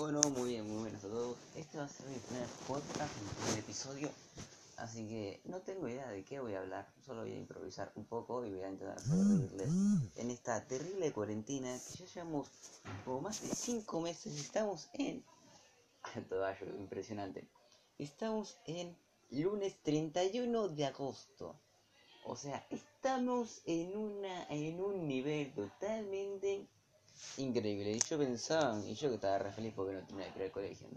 Bueno, muy bien, muy buenas a todos. Este va a ser mi primer podcast, mi primer episodio. Así que no tengo idea de qué voy a hablar. Solo voy a improvisar un poco y voy a intentar sobrevivir en esta terrible cuarentena que ya llevamos como más de 5 meses. Estamos en. Todo impresionante. Estamos en lunes 31 de agosto. O sea, estamos en una en un nivel totalmente increíble. Y yo pensaba, y yo que estaba re feliz porque no tenía que ir al colegio,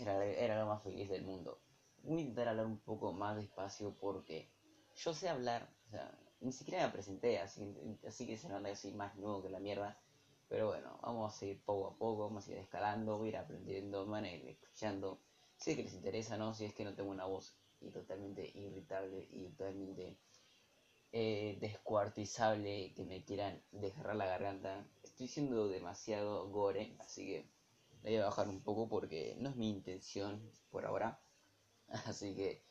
era, era lo más feliz del mundo. Voy a intentar hablar un poco más despacio porque yo sé hablar, o sea, ni siquiera me presenté, así, así que se nota que soy más nuevo que la mierda. Pero bueno, vamos a seguir poco a poco, vamos a ir escalando, voy a ir aprendiendo, van a ir escuchando. Sé que les interesa, ¿no? Si es que no tengo una voz y totalmente irritable y totalmente eh, descuartizable que me quieran dejar la garganta. Estoy siendo demasiado gore, así que voy a bajar un poco porque no es mi intención por ahora. Así que,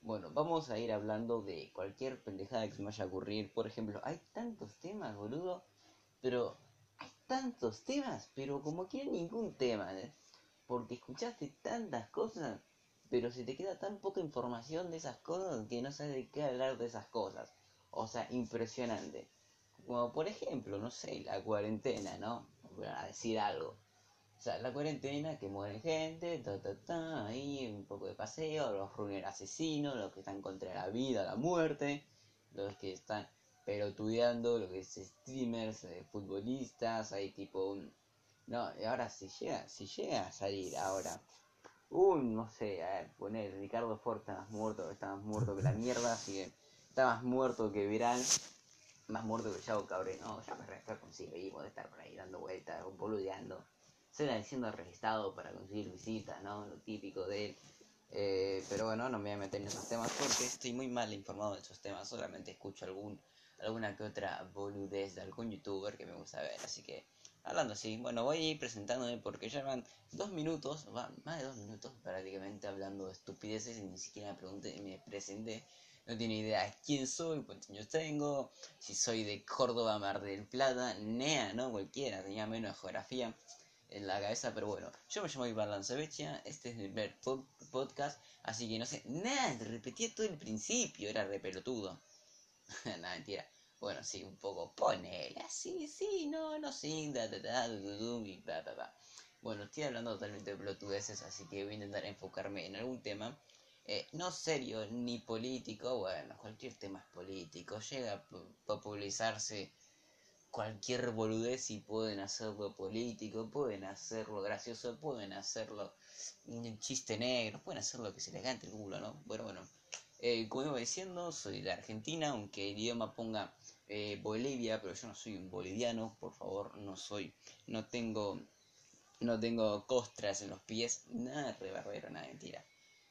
bueno, vamos a ir hablando de cualquier pendejada que se me vaya a ocurrir. Por ejemplo, hay tantos temas, boludo, pero hay tantos temas, pero como que ningún tema, ¿eh? porque escuchaste tantas cosas, pero se te queda tan poca información de esas cosas que no sabes de qué hablar de esas cosas. O sea, impresionante. Como por ejemplo, no sé, la cuarentena, ¿no? A decir algo. O sea, la cuarentena, que muere gente, ta, ta, ta, ahí un poco de paseo, los runners asesinos, los que están contra la vida, la muerte, los que están pelotudeando, los que es streamers, eh, futbolistas, hay tipo un... No, y ahora si llega, si llega a salir ahora un, no sé, a ver, poner Ricardo Ford está más muerto, está más muerto que la mierda, así que está más muerto que Viral, más muerto que Chavo Cabré, no, ya me resta conseguimos de estar por ahí dando vueltas, boludeando. Se la diciendo registrado para conseguir visitas, ¿no? Lo típico de él. Eh, pero bueno, no me voy a meter en esos temas porque estoy muy mal informado de esos temas. Solamente escucho algún, alguna que otra boludez de algún youtuber que me gusta ver. Así que, hablando así, bueno, voy a ir presentándome porque ya van dos minutos, van más de dos minutos prácticamente hablando de estupideces y ni siquiera me pregunté, me presenté no tiene idea quién soy, cuántos años tengo, si soy de Córdoba, Mar del Plata, NEA, ¿no? Cualquiera, tenía menos geografía en la cabeza, pero bueno, yo me llamo Iván Lanzavecha, este es mi primer podcast, así que no sé, nada, repetí todo el principio, era re pelotudo. nada, mentira. Bueno, sí, un poco, ponele, así, sí, no, no, sí, da, da, da, y bla, bla, bla. Bueno, estoy hablando totalmente de pelotudeces, así que voy a intentar enfocarme en algún tema eh, no serio ni político, bueno, cualquier tema es político, llega a popularizarse cualquier boludez y pueden hacerlo político, pueden hacerlo gracioso, pueden hacerlo un chiste negro, pueden hacer lo que se les cante el culo, ¿no? Bueno, bueno, eh, como iba diciendo, soy de Argentina, aunque el idioma ponga eh, Bolivia, pero yo no soy un boliviano, por favor, no soy, no tengo, no tengo costras en los pies, nada de nada mentira.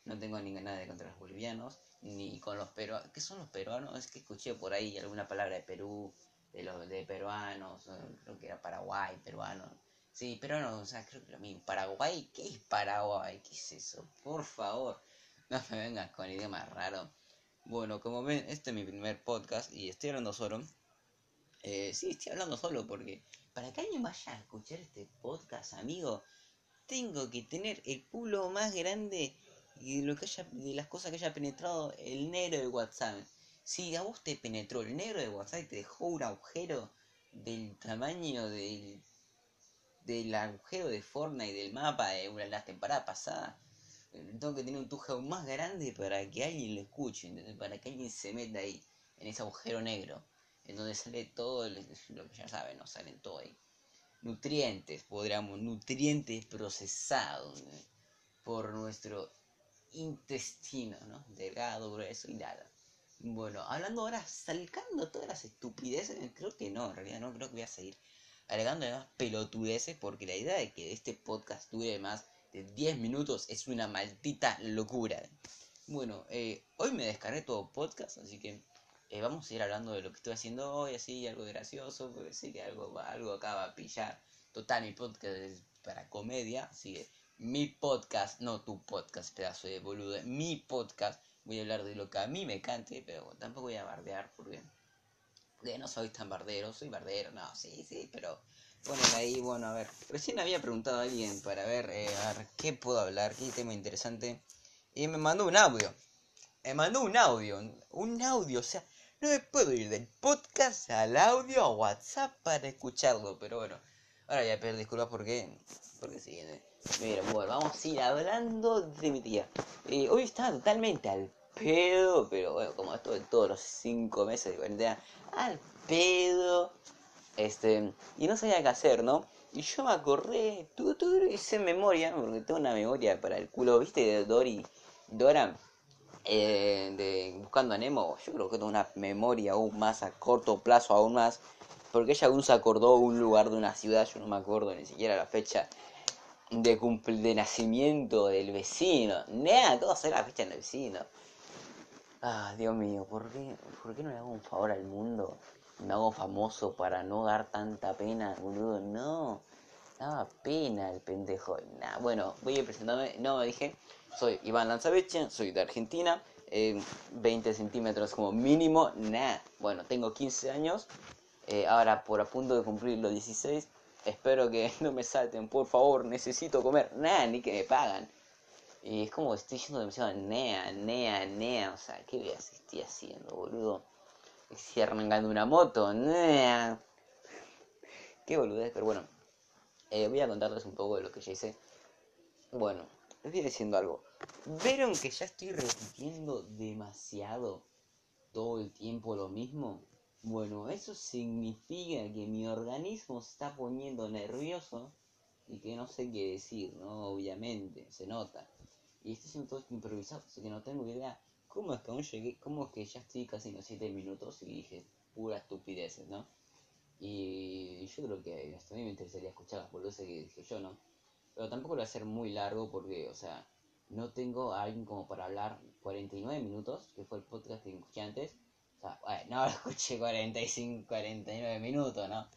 No tengo nada de contra los bolivianos, ni con los peruanos. ¿Qué son los peruanos? Es que escuché por ahí alguna palabra de Perú, de los de peruanos, creo que era Paraguay, peruano. Sí, peruano, o sea, creo que lo mismo. Paraguay, ¿qué es Paraguay? ¿Qué es eso? Por favor, no me vengas con idioma raro. Bueno, como ven, este es mi primer podcast y estoy hablando solo. Eh, sí, estoy hablando solo porque para que alguien vaya a escuchar este podcast, amigo, tengo que tener el culo más grande y de, lo que haya, de las cosas que haya penetrado el negro de WhatsApp. Si a vos te penetró el negro de WhatsApp y te dejó un agujero del tamaño del, del agujero de Fortnite del mapa de una, la temporada pasada, eh, tengo que tener un tuje más grande para que alguien lo escuche, para que alguien se meta ahí, en ese agujero negro, en donde sale todo lo que ya saben, no salen todo ahí. Nutrientes, podríamos, nutrientes procesados por nuestro intestino, ¿no? Delgado, grueso y nada. Bueno, hablando ahora, salcando todas las estupideces, creo que no, en realidad no, creo que voy a seguir agregando además pelotudeces porque la idea de que este podcast dure más de 10 minutos es una maldita locura. Bueno, eh, hoy me descargué todo podcast, así que eh, vamos a ir hablando de lo que estoy haciendo hoy, así, algo gracioso, porque sé que algo, algo acaba a pillar. Total, mi podcast es para comedia, así que mi podcast, no tu podcast, pedazo de boludo, mi podcast. Voy a hablar de lo que a mí me cante, pero tampoco voy a bardear porque, porque no soy tan bardero, soy bardero, no, sí, sí, pero ponen ahí, bueno, a ver. Recién había preguntado a alguien para ver, eh, a qué puedo hablar, qué tema interesante. Y me mandó un audio. Me mandó un audio. Un audio, o sea, no me puedo ir del podcast al audio a WhatsApp para escucharlo. Pero bueno, ahora voy a pedir disculpas porque. Porque sí, eh. Mira, bueno, vamos a ir hablando de mi tía. Eh, hoy estaba totalmente al pedo, pero bueno, como esto de todos los cinco meses de cuarentena, al pedo. Este, y no sabía qué hacer, ¿no? Y yo me acordé, tú, tú, hice memoria, porque tengo una memoria para el culo, ¿viste? De Dory, Dora, eh, de Buscando a. Yo creo que tengo una memoria aún más a corto plazo, aún más. Porque ella aún se acordó un lugar de una ciudad, yo no me acuerdo ni siquiera la fecha de cumple de nacimiento del vecino. Nada, todo hacer la fecha del vecino. Ah, Dios mío, ¿por qué, ¿por qué no le hago un favor al mundo? Me hago famoso para no dar tanta pena, boludo. No, daba pena el pendejo. Nah, bueno, voy a presentarme. No, me dije, soy Iván Lanzaveche, soy de Argentina. 20 centímetros como mínimo, nah. Bueno, tengo 15 años. Eh, ahora por a punto de cumplir los 16. Espero que no me salten, por favor, necesito comer. Nah, ni que me pagan. Y es como estoy yendo demasiado nea, nea, nea. O sea, ¿qué voy a estoy haciendo, boludo? Estoy arrancando una moto, nea. Qué boludez, pero bueno. Eh, voy a contarles un poco de lo que ya hice. Bueno, les voy diciendo algo. ¿Vieron que ya estoy repitiendo demasiado todo el tiempo lo mismo? Bueno, eso significa que mi organismo se está poniendo nervioso y que no sé qué decir, ¿no? Obviamente, se nota. Y estoy haciendo todo improvisado, así que no tengo idea cómo es que aún llegué, cómo es que ya estoy casi en los 7 minutos y dije pura estupideces, ¿no? Y yo creo que hasta a mí me interesaría escuchar las boludeces que dije yo, ¿no? Pero tampoco lo voy a hacer muy largo porque, o sea, no tengo a alguien como para hablar 49 minutos, que fue el podcast que escuché antes. Sea, bueno, no lo escuché 45, 49 minutos, ¿no?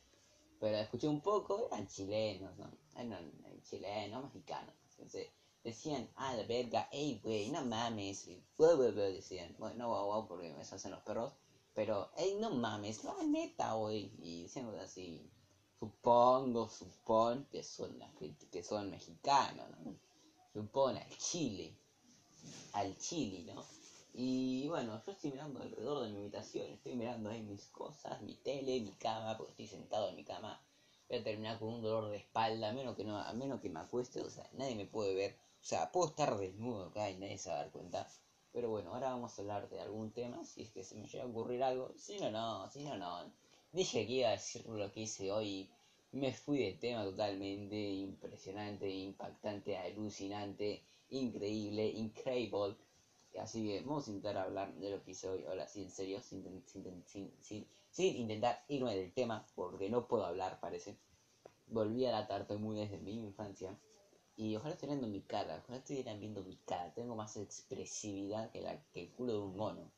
Pero escuché un poco, eran chilenos, ¿no? Eran chilenos, mexicanos. Entonces, decían, ah, la verga, ey, güey, no mames, y decían, bueno, no wow, wow, porque me hacen los perros, pero, ey, no mames, la neta, güey, y diciendo así, supongo, supón que son, que son mexicanos, ¿no? Supone al Chile, al Chile, ¿no? Y bueno, yo estoy mirando alrededor de mi habitación, estoy mirando ahí mis cosas, mi tele, mi cama, porque estoy sentado en mi cama. Voy a terminar con un dolor de espalda, a menos que no, a menos que me acueste, o sea, nadie me puede ver. O sea, puedo estar desnudo acá y nadie se va a dar cuenta. Pero bueno, ahora vamos a hablar de algún tema, si es que se me llega a ocurrir algo. Si no, no, si no, no. Dije que iba a decir lo que hice hoy. Me fui de tema totalmente impresionante, impactante, alucinante, increíble, increíble. Así que vamos a intentar hablar de lo que hice hoy. Ahora sí, en serio, sin, sin, sin, sin, intentar irme del tema, porque no puedo hablar, parece. Volví a la muy desde mi infancia. Y ojalá estén viendo mi cara, ojalá estuvieran viendo mi cara. Tengo más expresividad que, la, que el culo de un mono.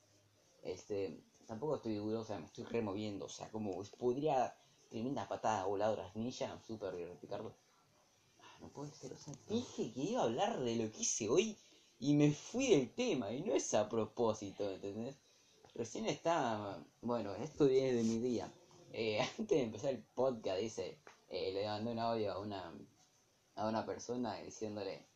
Este, tampoco estoy duro, o sea, me estoy removiendo. O sea, como podría tremenda patada voladora ninja, super Ricardo. Ah, no puede ser, o sea, dije que iba a hablar de lo que hice hoy y me fui del tema. Y no es a propósito, ¿entendés? Recién está, bueno, esto viene de mi día. Eh, antes de empezar el podcast, dice, eh, le mandé un audio a una a una persona diciéndole,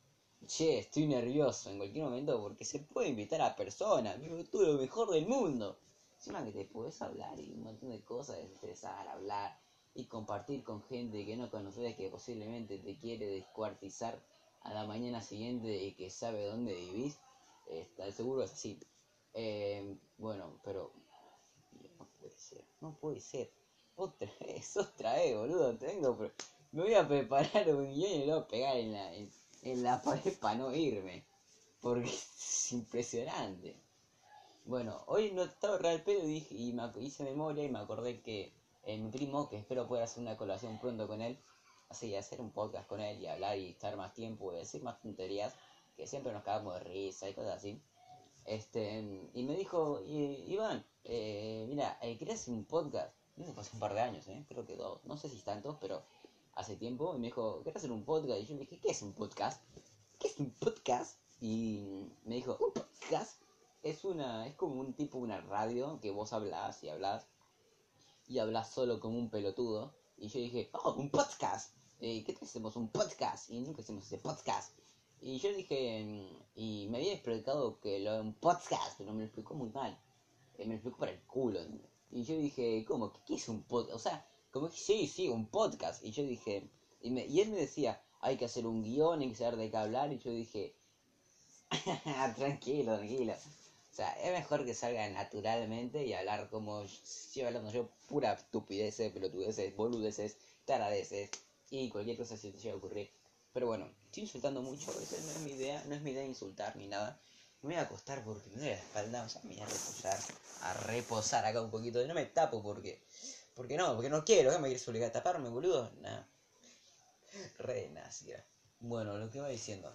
che, estoy nervioso en cualquier momento porque se puede invitar a personas, vivo tú lo mejor del mundo. Encima que te puedes hablar y un montón de cosas, estresar, hablar y compartir con gente que no conoces que posiblemente te quiere descuartizar a la mañana siguiente y que sabe dónde vivís, está seguro es así. Eh, bueno, pero no puede ser, no puede ser. Otra vez, otra vez, boludo, tengo me voy a preparar un guion y lo voy a pegar en la, en, la pared para no irme. Porque es impresionante. Bueno, hoy no estaba real pedo y, dije, y me hice memoria y me acordé que eh, mi primo, que espero poder hacer una colación pronto con él, así hacer un podcast con él y hablar y estar más tiempo y decir más tonterías, que siempre nos cagamos de risa y cosas así. Este, y me dijo, Iván, eh, mira, eh, ¿querés hacer un podcast? Eso fue hace un par de años, ¿eh? creo que dos, no sé si tantos, pero hace tiempo y me dijo, ¿querés hacer un podcast? Y yo le dije, ¿qué es un podcast? ¿Qué es un podcast? Y me dijo, un podcast es una es como un tipo una radio que vos hablas y hablas y hablas solo como un pelotudo Y yo dije, oh, un podcast. Eh, ¿Qué te hacemos? Un podcast. Y nunca hicimos ese podcast. Y yo dije, mm, y me había explicado que lo un podcast, pero me lo explicó muy mal. Eh, me lo explicó para el culo. Y yo dije, ¿cómo? ¿Qué, es un podcast? O sea, como que sí, sí, un podcast. Y yo dije, y él me decía, hay que hacer un guion, hay que saber de qué hablar. Y yo dije, tranquilo, tranquilo. O sea, es mejor que salga naturalmente y hablar como si hablando yo pura estupideces, pelotudeces, boludeces, taradeces y cualquier cosa se te llega a ocurrir. Pero bueno, estoy insultando mucho, esa no es mi idea, no es mi idea insultar ni nada. Me voy a acostar porque me duele la espalda, o sea, me voy a reposar, a reposar acá un poquito. No me tapo porque, porque no, porque no quiero, ¿qué me quieres obligar a taparme, boludo? Nada. Re. Bueno, lo que iba diciendo.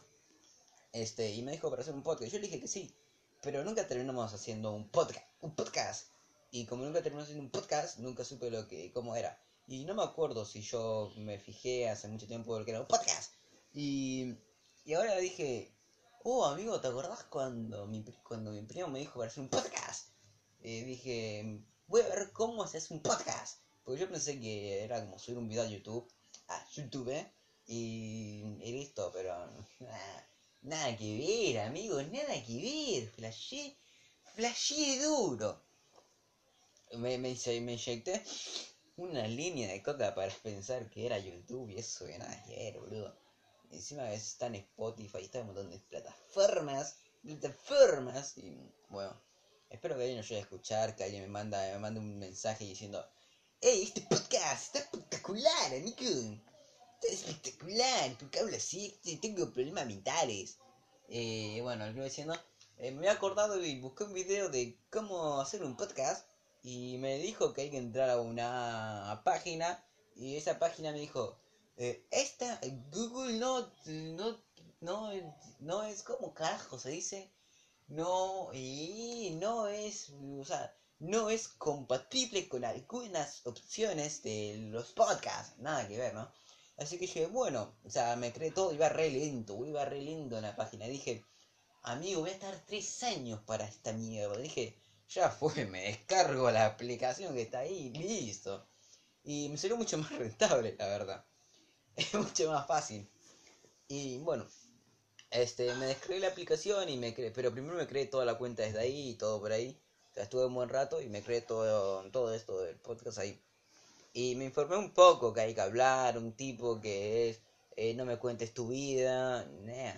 Este, y me dijo para hacer un podcast. Yo le dije que sí, pero nunca terminamos haciendo un podcast. Un podcast. Y como nunca terminamos haciendo un podcast, nunca supe lo que, cómo era. Y no me acuerdo si yo me fijé hace mucho tiempo lo que era un podcast. Y, y ahora dije, oh amigo, ¿te acordás cuando mi, cuando mi primo me dijo para hacer un podcast? Eh, dije, voy a ver cómo se un podcast. Porque yo pensé que era como subir un video a YouTube, a YouTube, ¿eh? y, y listo, pero nada que ver, amigo, nada que ver. Flashé, flashé duro. Me, me, me inyecté una línea de coca para pensar que era YouTube y eso que ver, boludo. Encima está en Spotify, está en un montón de plataformas, plataformas, y bueno, espero que alguien nos llegue a escuchar, que alguien me manda, me mande un mensaje diciendo, ¡Ey, este podcast está espectacular, amigo! Está espectacular, porque hablo así, tengo problemas mentales. Eh, bueno, lo que diciendo, eh, me he acordado y busqué un video de cómo hacer un podcast y me dijo que hay que entrar a una página y esa página me dijo eh, esta Google no no no no es como carajo se dice no y no es o sea no es compatible con algunas opciones de los podcasts nada que ver no así que dije bueno o sea me creé todo iba re lento iba re lento en la página dije amigo voy a estar tres años para esta mierda dije ya fue, me descargo la aplicación que está ahí, listo. Y me salió mucho más rentable, la verdad. Es mucho más fácil. Y bueno, este, me descargué la aplicación y me creé, pero primero me creé toda la cuenta desde ahí y todo por ahí. O sea, estuve un buen rato y me creé todo, todo esto del podcast ahí. Y me informé un poco que hay que hablar, un tipo que es, eh, no me cuentes tu vida, nah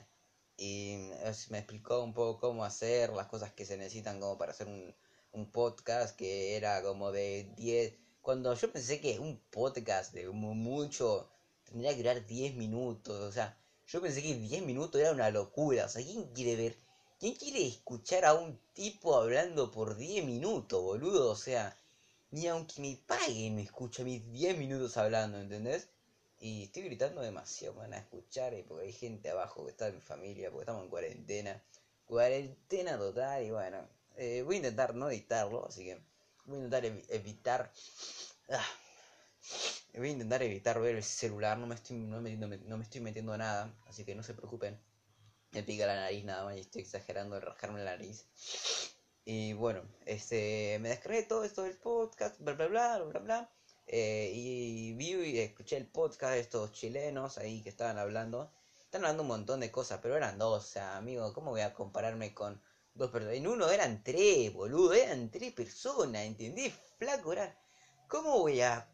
y me explicó un poco cómo hacer las cosas que se necesitan como para hacer un, un podcast que era como de 10 cuando yo pensé que un podcast de mucho tendría que durar 10 minutos o sea yo pensé que 10 minutos era una locura o sea quién quiere ver quién quiere escuchar a un tipo hablando por 10 minutos boludo o sea ni aunque me paguen me escucha mis 10 minutos hablando ¿entendés? Y estoy gritando demasiado, van a escuchar, eh, porque hay gente abajo que está en familia, porque estamos en cuarentena. Cuarentena total, y bueno, eh, voy a intentar no editarlo, así que voy a intentar evitar... Ah, voy a intentar evitar ver el celular, no me estoy, no me, no me, estoy metiendo nada, así que no se preocupen. Me pica la nariz nada más y estoy exagerando de rascarme la nariz. Y bueno, este, me descargué todo esto del podcast, bla bla bla, bla bla. Eh, y vi y escuché el podcast de estos chilenos ahí que estaban hablando. Están hablando un montón de cosas, pero eran dos. O sea, amigo, ¿cómo voy a compararme con dos personas? En uno eran tres, boludo. Eran tres personas, ¿entendés? Flaco, era... ¿Cómo voy a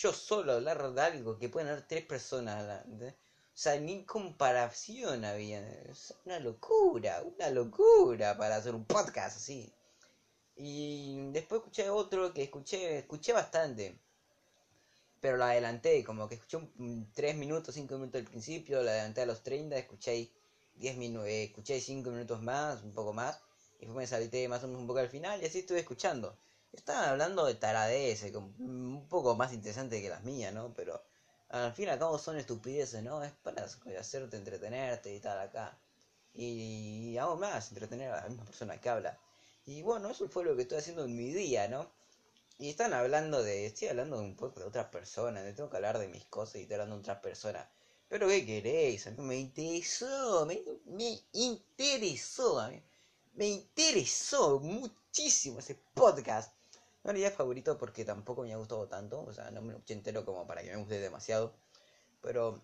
yo solo hablar de algo que pueden haber tres personas? O sea, ni comparación había. Es una locura, una locura para hacer un podcast así. Y después escuché otro que escuché, escuché bastante pero la adelanté, como que escuché un, 3 minutos, 5 minutos al principio, la adelanté a los 30, escuché 10 minutos, eh, escuché 5 minutos más, un poco más, después me salté más o menos un poco al final, y así estuve escuchando. Estaban hablando de taradeces, un poco más interesante que las mías, ¿no? Pero al fin y al cabo son estupideces, ¿no? Es para hacerte entretenerte y tal acá. Y aún más, entretener a la misma persona que habla. Y bueno, eso fue lo que estoy haciendo en mi día, ¿no? Y están hablando de. Estoy hablando de un poco de otra persona. tengo que hablar de mis cosas y estoy hablando de otra persona. Pero ¿qué queréis? A mí me interesó. Me, me interesó. A mí, me interesó muchísimo ese podcast. No diría favorito porque tampoco me ha gustado tanto, o sea, no me lo entero como para que me guste demasiado. Pero,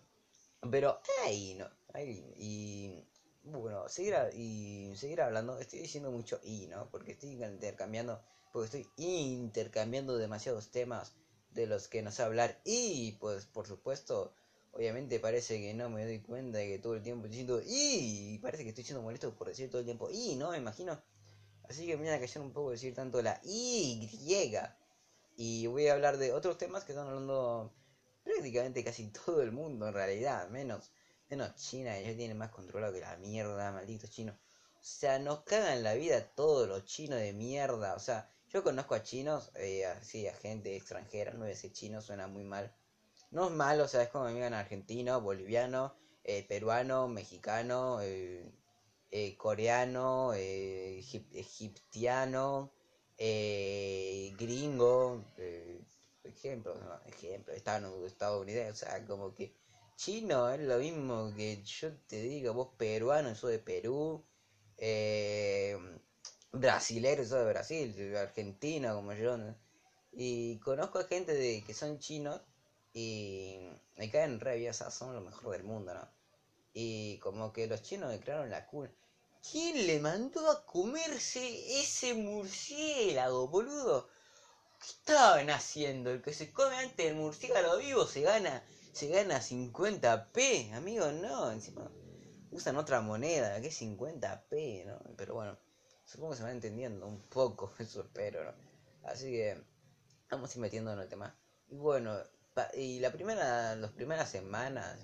pero, ahí, no, ahí, y bueno, seguir, y seguir hablando, estoy diciendo mucho y, ¿no? Porque estoy intercambiando, porque estoy intercambiando demasiados temas de los que no sé hablar y, pues, por supuesto, obviamente parece que no me doy cuenta de que todo el tiempo estoy diciendo y, parece que estoy siendo molesto por decir todo el tiempo y, ¿no? Me imagino. Así que me voy a callar un poco decir tanto la y y voy a hablar de otros temas que están hablando prácticamente casi todo el mundo en realidad, menos menos China, ellos tienen más controlado que la mierda, malditos chinos. O sea, nos cagan la vida todos los chinos de mierda. O sea, yo conozco a chinos, eh, así, a gente extranjera, no voy a decir chino, suena muy mal. No es malo, o sea, es como me digan argentino, boliviano, eh, peruano, mexicano, eh, eh coreano, egiptiano, gringo, ejemplo, no, ejemplo, estadounidense, o sea, como que chino es lo mismo que yo te digo, vos peruano, sos de Perú, brasilero, sos de Brasil, argentino como yo, y conozco a gente de que son chinos y me caen re bien, son lo mejor del mundo, ¿no? Y como que los chinos declararon la cuna. ¿Quién le mandó a comerse ese murciélago, boludo? ¿Qué estaban haciendo? El que se come antes del murciélago vivo se gana se gana 50p, amigo, no, encima usan otra moneda, que es 50p, ¿no? Pero bueno, supongo que se va entendiendo un poco, eso espero, ¿no? Así que vamos a ir metiendo en el tema. Y bueno, y la primera, las primeras semanas,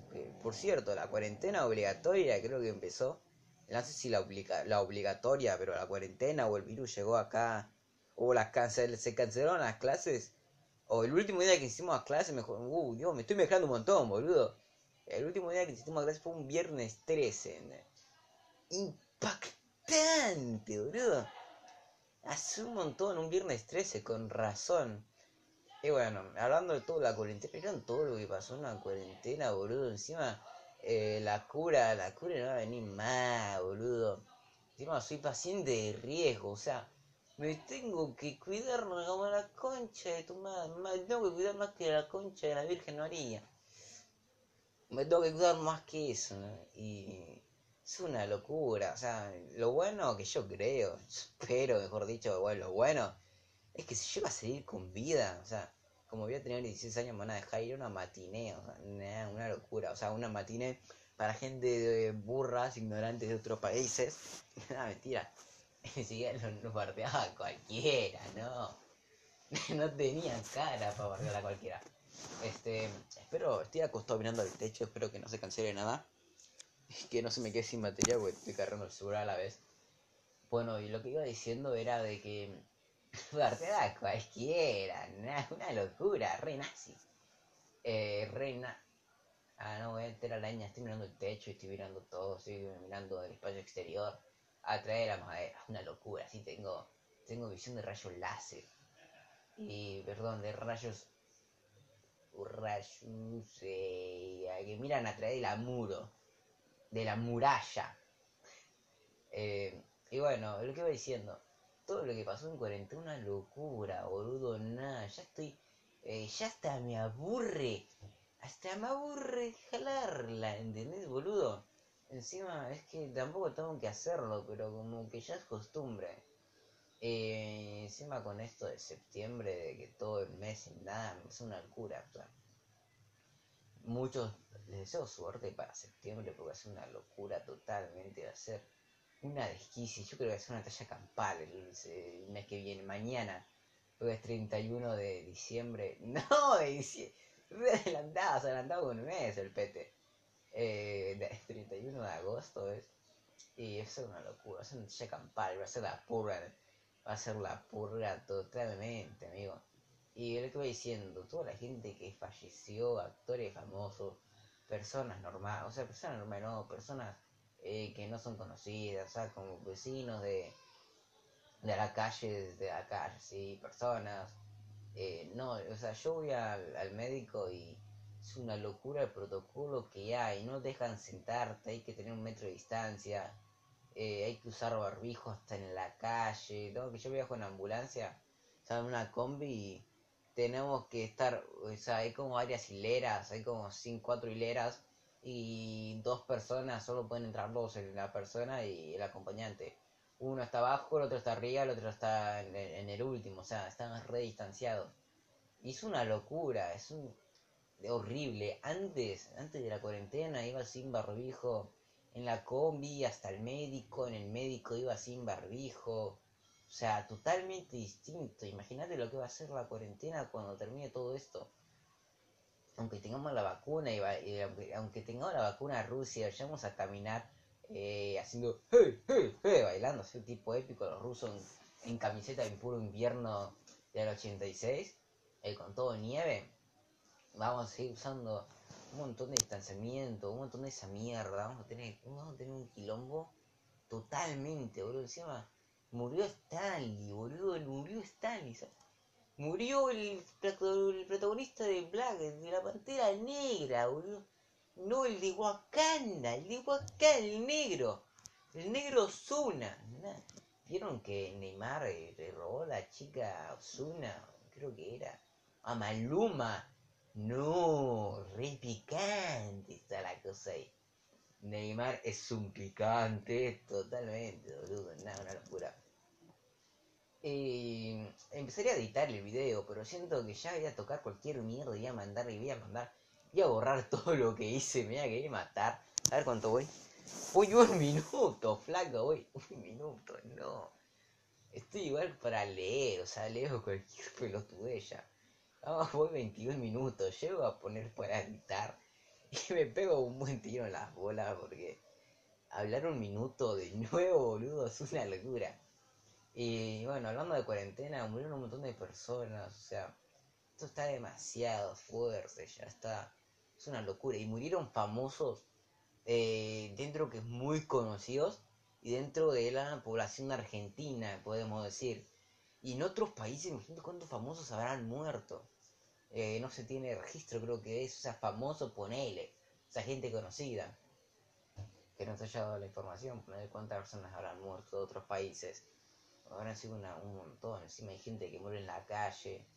por cierto, la cuarentena obligatoria creo que empezó, no sé si la, la obligatoria, pero la cuarentena o el virus llegó acá, o las cancel, se cancelaron las clases o el último día que hicimos a clase, me uh, Dios, me estoy mezclando un montón, boludo. El último día que hicimos a clase fue un viernes 13. Impactante, boludo. Hace un montón, un viernes 13, con razón. Y bueno, hablando de todo la cuarentena, ¿vieron todo lo que pasó en la cuarentena, boludo? Encima, eh, la cura, la cura no va a venir más, boludo. Encima soy paciente de riesgo, o sea, me tengo que cuidar como la concha de tu madre. Me tengo que cuidar más que la concha de la Virgen María. Me tengo que cuidar más que eso. Y es una locura. O sea, lo bueno que yo creo, espero, mejor dicho, bueno, lo bueno es que si iba a seguir con vida, o sea, como voy a tener 16 años, me van a dejar ir a una matiné, o sea, una locura. O sea, una matiné para gente de burras, ignorantes de otros países. Nada, mentira ni siquiera lo, bardeaba a cualquiera, no. no tenía cara para bardear a cualquiera. Este, espero, estoy acostado mirando al techo, espero que no se cancele nada. Que no se me quede sin batería porque estoy cargando el celular a la vez. Bueno, y lo que iba diciendo era de que bardeaba a cualquiera, una locura, re nazi. Eh, reina. Ah, no voy a meter a la estoy mirando el techo estoy mirando todo, estoy mirando el espacio exterior atraer a madera. Una locura, así tengo, tengo visión de rayos láser. Y, perdón, de rayos... Rayos... Eh, que miran a través de la muro. De la muralla. Eh, y bueno, lo que iba diciendo. Todo lo que pasó en cuarentena, una locura, boludo, nada. Ya estoy... Eh, ya hasta me aburre. Hasta me aburre jalarla, ¿entendés, boludo? Encima es que tampoco tengo que hacerlo, pero como que ya es costumbre. Eh, encima con esto de septiembre, de que todo el mes sin nada, es una locura. muchos les deseo suerte para septiembre porque es una locura totalmente de hacer una desquicia. Yo creo que va ser una talla campal el, mes que viene, mañana. Porque es 31 de diciembre. No, de diciembre. Adelantado, adelantado un mes el pete eh, 31 de agosto es. Y es una locura, es un campal, va a ser la purga, va a ser la purga totalmente, amigo. Y lo que voy diciendo, toda la gente que falleció, actores famosos, personas normales, o sea, personas normales, no, personas eh, que no son conocidas, o sea, como vecinos de, de la calle, de calle, sí, personas. Eh, no, o sea, yo voy al, al médico y es una locura el protocolo que hay, no dejan sentarte, hay que tener un metro de distancia, eh, hay que usar barbijo hasta en la calle, ¿no? que yo viajo en ambulancia, sea, en una combi tenemos que estar, o sea, hay como varias hileras, hay como cinco, cuatro hileras y dos personas, solo pueden entrar dos, la persona y el acompañante. Uno está abajo, el otro está arriba, el otro está en, el último, o sea, están re distanciados. Y es una locura, es un horrible. Antes, antes de la cuarentena iba sin barbijo en la combi hasta el médico, en el médico iba sin barbijo. O sea, totalmente distinto. Imagínate lo que va a ser la cuarentena cuando termine todo esto. Aunque tengamos la vacuna y, aunque, tengamos la vacuna Rusia, vayamos a caminar eh, haciendo hey, hey, hey, bailando, así tipo épico, los rusos en, camiseta en puro invierno del 86, eh, con todo nieve. Vamos a seguir usando un montón de distanciamiento, un montón de esa mierda. Vamos a tener, vamos a tener un quilombo totalmente, boludo. Encima Murió Stanley, boludo, murió Stanley. Murió el, protagonista de Black, de la Pantera Negra, boludo. No el de Wakanda, el de Wakanda, el negro. El negro Osuna. ¿Vieron que Neymar le robó la chica Osuna? Creo que era. A Maluma. No, re picante está la cosa ahí. Neymar es un picante, totalmente, boludo, nada, una locura. Eh, empezaría a editar el video, pero siento que ya voy a tocar cualquier mierda y voy a mandar y voy a mandar, voy a borrar todo lo que hice, me voy a querer matar. A ver cuánto voy. Voy un minuto, flaco, voy un minuto, no. Estoy igual para leer, o sea, leo cualquier pelotudez ya. Vamos, voy 22 minutos, llego a poner para editar y me pego un buen tiro en las bolas porque hablar un minuto de nuevo, boludo, es una locura. Y bueno, hablando de cuarentena, murieron un montón de personas, o sea, esto está demasiado fuerte, ya está, es una locura. Y murieron famosos eh, dentro que es muy conocidos y dentro de la población argentina, podemos decir. Y en otros países, imagínate cuántos famosos habrán muerto. Eh, no se tiene registro, creo que es, o sea, famoso, ponele, o sea, gente conocida, que no se haya dado la información, poner cuántas personas habrán muerto de otros países, habrán sido un montón, encima hay gente que muere en la calle,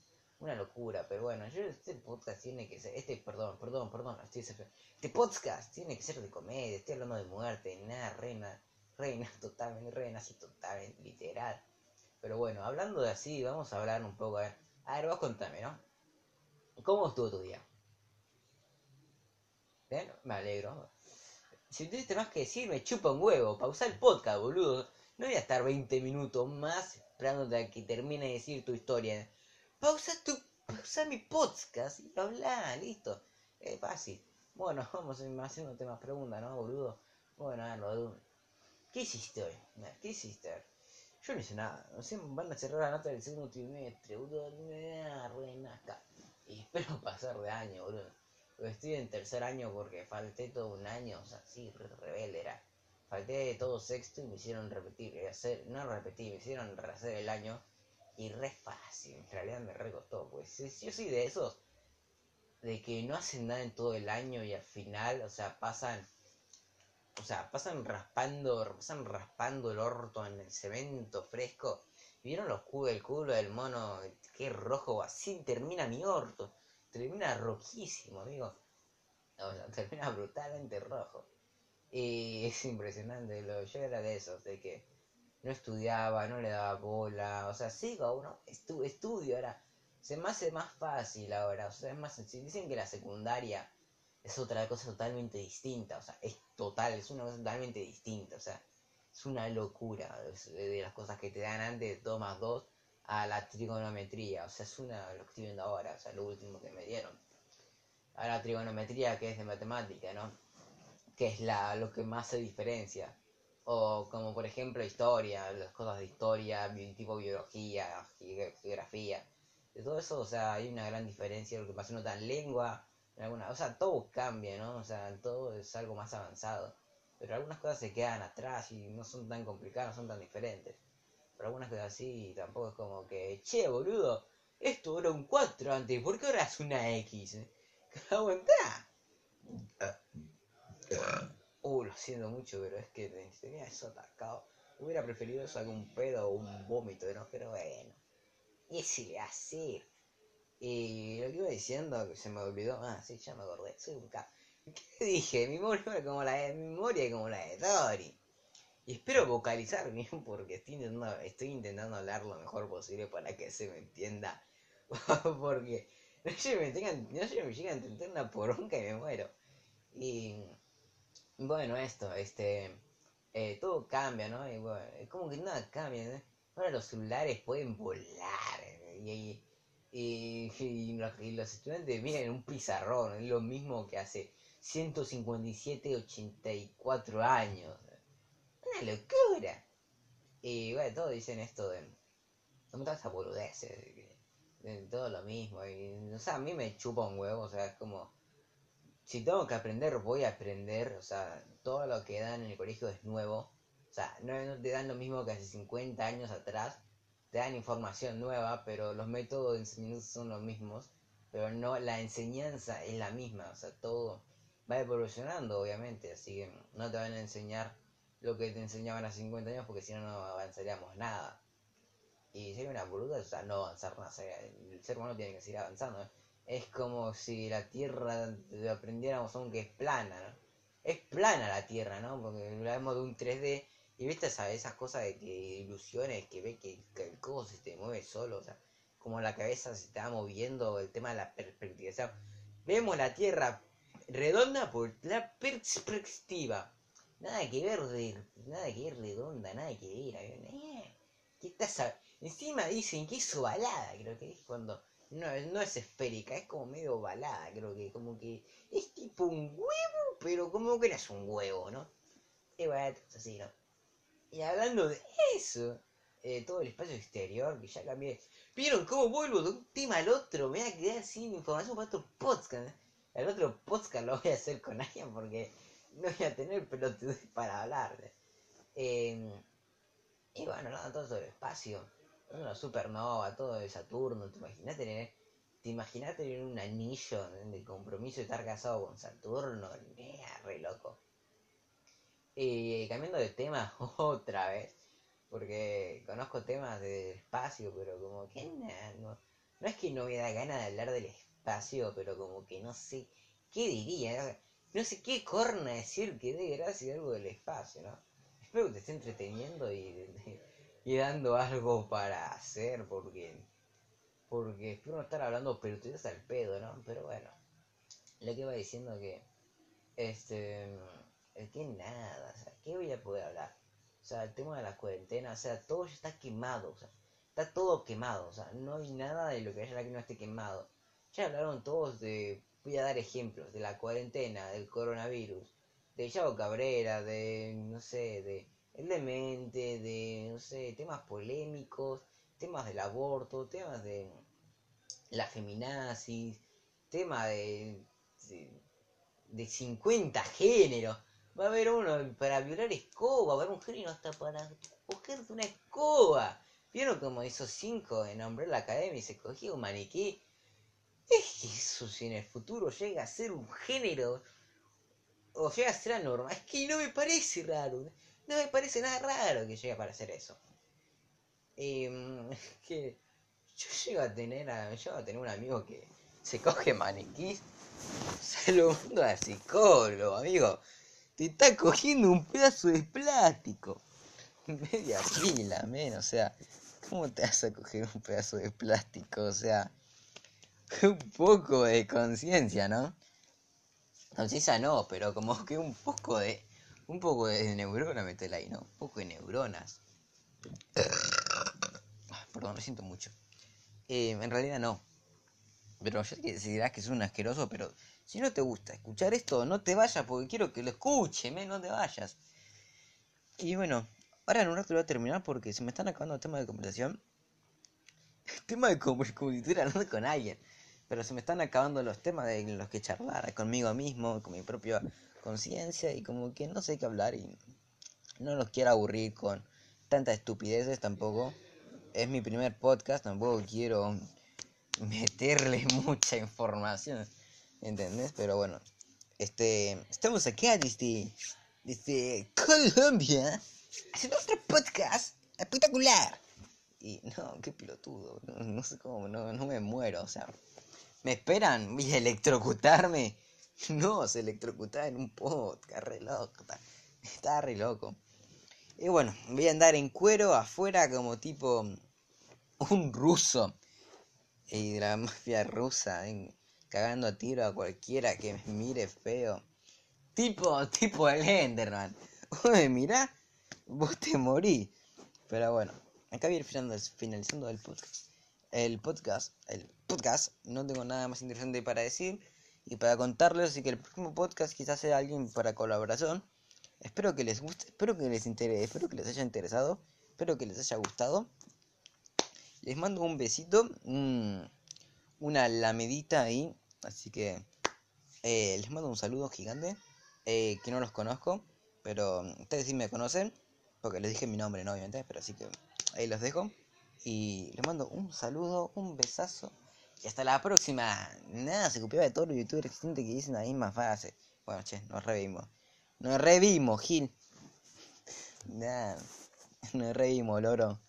una locura, pero bueno, yo este podcast tiene que ser, este, perdón, perdón, perdón, este podcast tiene que ser de comedia, estoy hablando de muerte, nada, reina, reina, totalmente, reina, así totalmente, literal. Pero bueno, hablando de así, vamos a hablar un poco, a ver, a ver, vos contame, ¿no? ¿Cómo estuvo tu día? ¿Bien? Me alegro. Si tuviste más que decir, me chupa un huevo. Pausa el podcast, boludo. No voy a estar 20 minutos más esperándote a que termine de decir tu historia. Pausa tu. Pausa mi podcast y habla, listo. Es fácil. Bueno, vamos haciendo más preguntas, ¿no, boludo? Bueno, a ver, ¿Qué hiciste hoy? ¿Qué hiciste? Yo no hice nada. No sé, van a cerrar la nota del segundo trimestre, boludo. Me acá. Y espero pasar de año, boludo. Estoy en tercer año porque falté todo un año, o sea, sí, rebelde era. Falté todo sexto y me hicieron repetir, eh, hacer, no repetir, me hicieron rehacer el año. Y re fácil, en realidad me recostó, pues yo soy de esos, de que no hacen nada en todo el año y al final, o sea, pasan, o sea, pasan raspando, pasan raspando el orto en el cemento fresco ¿Vieron los cubos, el culo del mono? Qué rojo, así termina mi orto. Termina rojísimo, amigo. O sea, termina brutalmente rojo. Y es impresionante, lo, yo era de esos, de que no estudiaba, no le daba bola, o sea, sigo uno, estu, estudio ahora, se me hace más fácil ahora, o sea, es más sencillo. Dicen que la secundaria es otra cosa totalmente distinta, o sea, es total, es una cosa totalmente distinta, o sea, es una locura de las cosas que te dan antes de 2 más 2 a la trigonometría. O sea, es una lo que estoy viendo ahora, o sea, lo último que me dieron. A la trigonometría que es de matemática, ¿no? Que es la, lo que más se diferencia. O como por ejemplo historia, las cosas de historia, tipo biología, geografía. De todo eso, o sea, hay una gran diferencia. Lo que pasa nota en lengua, en alguna, o sea, todo cambia, ¿no? O sea, todo es algo más avanzado. Pero algunas cosas se quedan atrás y no son tan complicadas, no son tan diferentes. Pero algunas cosas así tampoco es como que, che, boludo, esto era un 4 antes, ¿por qué ahora es una X? Aguantá. Uh, lo siento mucho, pero es que tenía eso atacado. Hubiera preferido a un pedo o un vómito. Pero bueno. ¿Qué se le hace? Y lo que iba diciendo, que se me olvidó. Ah, sí, ya me acordé. Soy un cap. ¿Qué dije? Mi memoria como la de, mi memoria como la de Dory. Y espero vocalizar bien porque estoy intentando, estoy intentando hablar lo mejor posible para que se me entienda. porque no se me, tengan, no llega a entender una poronca y me muero. Y bueno, esto, este, eh, todo cambia, ¿no? Y bueno, es como que nada cambia, ¿no? Ahora los celulares pueden volar y, y, los, estudiantes miran un pizarrón, es lo mismo que hace 157, 84 años. Una locura. Y bueno, todos dicen esto de. Como todas esas boludeces. De, de todo lo mismo. Y, o sea, a mí me chupa un huevo. O sea, es como. Si tengo que aprender, voy a aprender. O sea, todo lo que dan en el colegio es nuevo. O sea, no, te dan lo mismo que hace 50 años atrás. Te dan información nueva, pero los métodos de enseñanza son los mismos. Pero no, la enseñanza es la misma. O sea, todo va evolucionando, obviamente. Así que no te van a enseñar lo que te enseñaban hace 50 años porque si no, no avanzaríamos nada. Y sería una boluda, o sea, no avanzar nada. El ser humano tiene que seguir avanzando. Es como si la Tierra aprendiéramos aunque es plana, ¿no? Es plana la Tierra, ¿no? Porque hablamos de un 3D y viste esa, esas cosas de que ilusiones que ve que, que el codo se te mueve solo, o sea, como la cabeza se está moviendo, el tema de la perspectiva. O sea, vemos la Tierra redonda por la perspectiva. Nada que ver de, nada que ver redonda, nada que ver. Eh, ¿Qué estás Encima dicen que es ovalada, creo que es cuando no, no es esférica, es como medio ovalada, creo que como que es tipo un huevo, pero como que no es un huevo, ¿no? Y bueno, así, ¿no? Y hablando de eso, eh, todo el espacio exterior, que ya cambié. ¿Vieron cómo vuelvo de un tema al otro? Me voy a quedar sin información para otro podcast. El otro podcast lo voy a hacer con alguien porque no voy a tener pelotudes para hablar. Eh, y bueno, nada, todo sobre el espacio. Una supernova, todo de Saturno. ¿Te imaginas tener, te imaginas tener un anillo de compromiso y estar casado con Saturno? Mea, re loco. Y cambiando de tema otra vez. Porque conozco temas del espacio, pero como que nada, no, no es que no me da ganas de hablar del espacio, pero como que no sé qué diría. No sé qué corna decir que dé gracia algo del espacio, ¿no? Espero que te esté entreteniendo y dando algo para hacer, porque porque espero no estar hablando te al pedo, ¿no? Pero bueno, lo que iba diciendo que, este, es que nada, o sea, ¿qué voy a poder hablar? O sea, el tema de la cuarentena, o sea, todo ya está quemado, o sea, está todo quemado, o sea, no hay nada de lo que haya que no esté quemado. Ya hablaron todos de, voy a dar ejemplos, de la cuarentena, del coronavirus, de Yao Cabrera, de, no sé, de el demente, de, no sé, temas polémicos, temas del aborto, temas de la feminazis, tema de, de, de 50 géneros. Va a haber uno para violar escoba, va a haber un género hasta para cogerse una escoba. ¿Vieron como esos cinco en la Academy y se cogía un maniquí? Es que eso si en el futuro llega a ser un género o llega a ser anormal, es que no me parece raro. No me parece nada raro que llegue a parecer eso. Eh, que yo llego a tener a, llego a tener un amigo que se coge maniquís. Saludo a psicólogo, amigo. Te está cogiendo un pedazo de plástico. Media pila, men, o sea, ¿cómo te vas a coger un pedazo de plástico? O sea, un poco de conciencia, ¿no? Conciencia no, pero como que un poco de. Un poco de neurona metela ahí, ¿no? Un poco de neuronas. Perdón, lo siento mucho. Eh, en realidad no. Pero ya que decidirás que es un asqueroso, pero si no te gusta escuchar esto, no te vayas porque quiero que lo escuche, no te vayas. Y bueno, ahora en un rato voy a terminar porque se me están acabando los temas de conversación. tema de estuviera hablando con alguien. Pero se me están acabando los temas de los que charlar conmigo mismo, con mi propia conciencia y como que no sé qué hablar y no los quiero aburrir con tantas estupideces tampoco. Es mi primer podcast, tampoco quiero meterle mucha información, ¿entendés? Pero bueno, este, estamos acá desde, desde Colombia haciendo otro podcast espectacular. Y no, qué pelotudo. No, no sé cómo, no, no me muero. O sea, ¿me esperan? ¿Voy a electrocutarme? No, se electrocutaba en un podcast, re loco. Está re loco. Y bueno, voy a andar en cuero afuera como tipo un ruso. Y de la mafia rusa, cagando a tiro a cualquiera que mire feo. Tipo, tipo el Enderman. Oye, mirá, vos te morí. Pero bueno, acá voy a ir finalizando el podcast. El podcast, el podcast, no tengo nada más interesante para decir y para contarles, así que el próximo podcast quizás sea alguien para colaboración. Espero que les guste, espero que les interese, espero que les haya interesado, espero que les haya gustado. Les mando un besito, un- una lamedita ahí, así que eh, les mando un saludo gigante, eh, que no los conozco, pero ustedes sí me conocen, porque les dije mi nombre, ¿no? Obviamente, pero así que ahí los dejo. Y les mando un saludo, un besazo. Y hasta la próxima. Nada, se copiaba de todos los youtubers existentes que dicen la misma frase. Bueno, che, nos revimos. Nos revimos, Gil. Nada, nos revimos, loro.